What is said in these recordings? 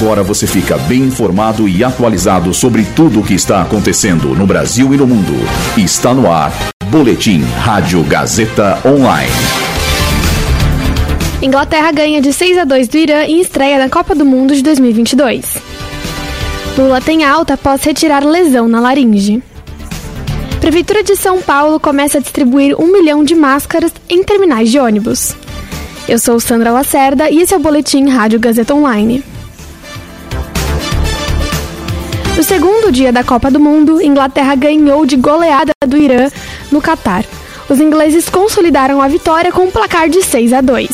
Agora você fica bem informado e atualizado sobre tudo o que está acontecendo no Brasil e no mundo. Está no ar. Boletim Rádio Gazeta Online. Inglaterra ganha de 6 a 2 do Irã em estreia na Copa do Mundo de 2022. Lula tem alta após retirar lesão na laringe. Prefeitura de São Paulo começa a distribuir um milhão de máscaras em terminais de ônibus. Eu sou Sandra Lacerda e esse é o Boletim Rádio Gazeta Online. No segundo dia da Copa do Mundo, Inglaterra ganhou de goleada do Irã no Catar. Os ingleses consolidaram a vitória com um placar de 6 a 2.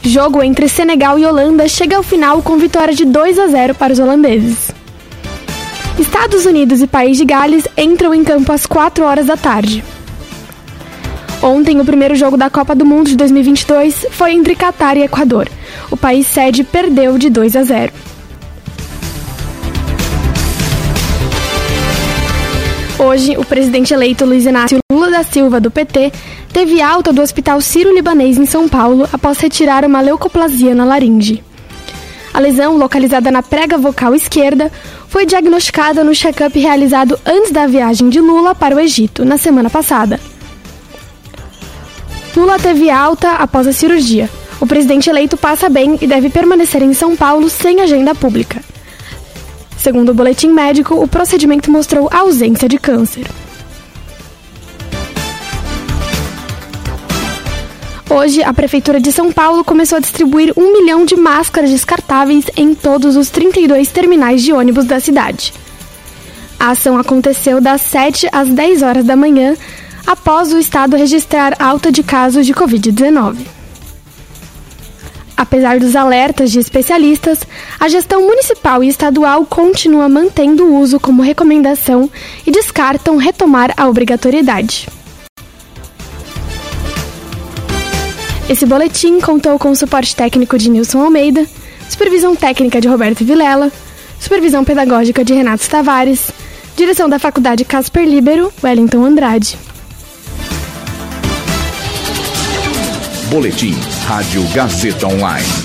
Jogo entre Senegal e Holanda chega ao final com vitória de 2 a 0 para os holandeses. Estados Unidos e País de Gales entram em campo às 4 horas da tarde. Ontem, o primeiro jogo da Copa do Mundo de 2022 foi entre Catar e Equador. O país sede perdeu de 2 a 0. Hoje, o presidente eleito Luiz Inácio Lula da Silva, do PT, teve alta do Hospital Sírio-Libanês em São Paulo após retirar uma leucoplasia na laringe. A lesão, localizada na prega vocal esquerda, foi diagnosticada no check-up realizado antes da viagem de Lula para o Egito, na semana passada. Lula teve alta após a cirurgia. O presidente eleito passa bem e deve permanecer em São Paulo sem agenda pública. Segundo o boletim médico, o procedimento mostrou ausência de câncer. Hoje, a Prefeitura de São Paulo começou a distribuir um milhão de máscaras descartáveis em todos os 32 terminais de ônibus da cidade. A ação aconteceu das 7 às 10 horas da manhã, após o estado registrar alta de casos de Covid-19. Apesar dos alertas de especialistas, a gestão municipal e estadual continua mantendo o uso como recomendação e descartam retomar a obrigatoriedade. Esse boletim contou com o suporte técnico de Nilson Almeida, supervisão técnica de Roberto Vilela, supervisão pedagógica de Renato Tavares, direção da Faculdade Casper Libero, Wellington Andrade. Boletim Rádio Gazeta Online.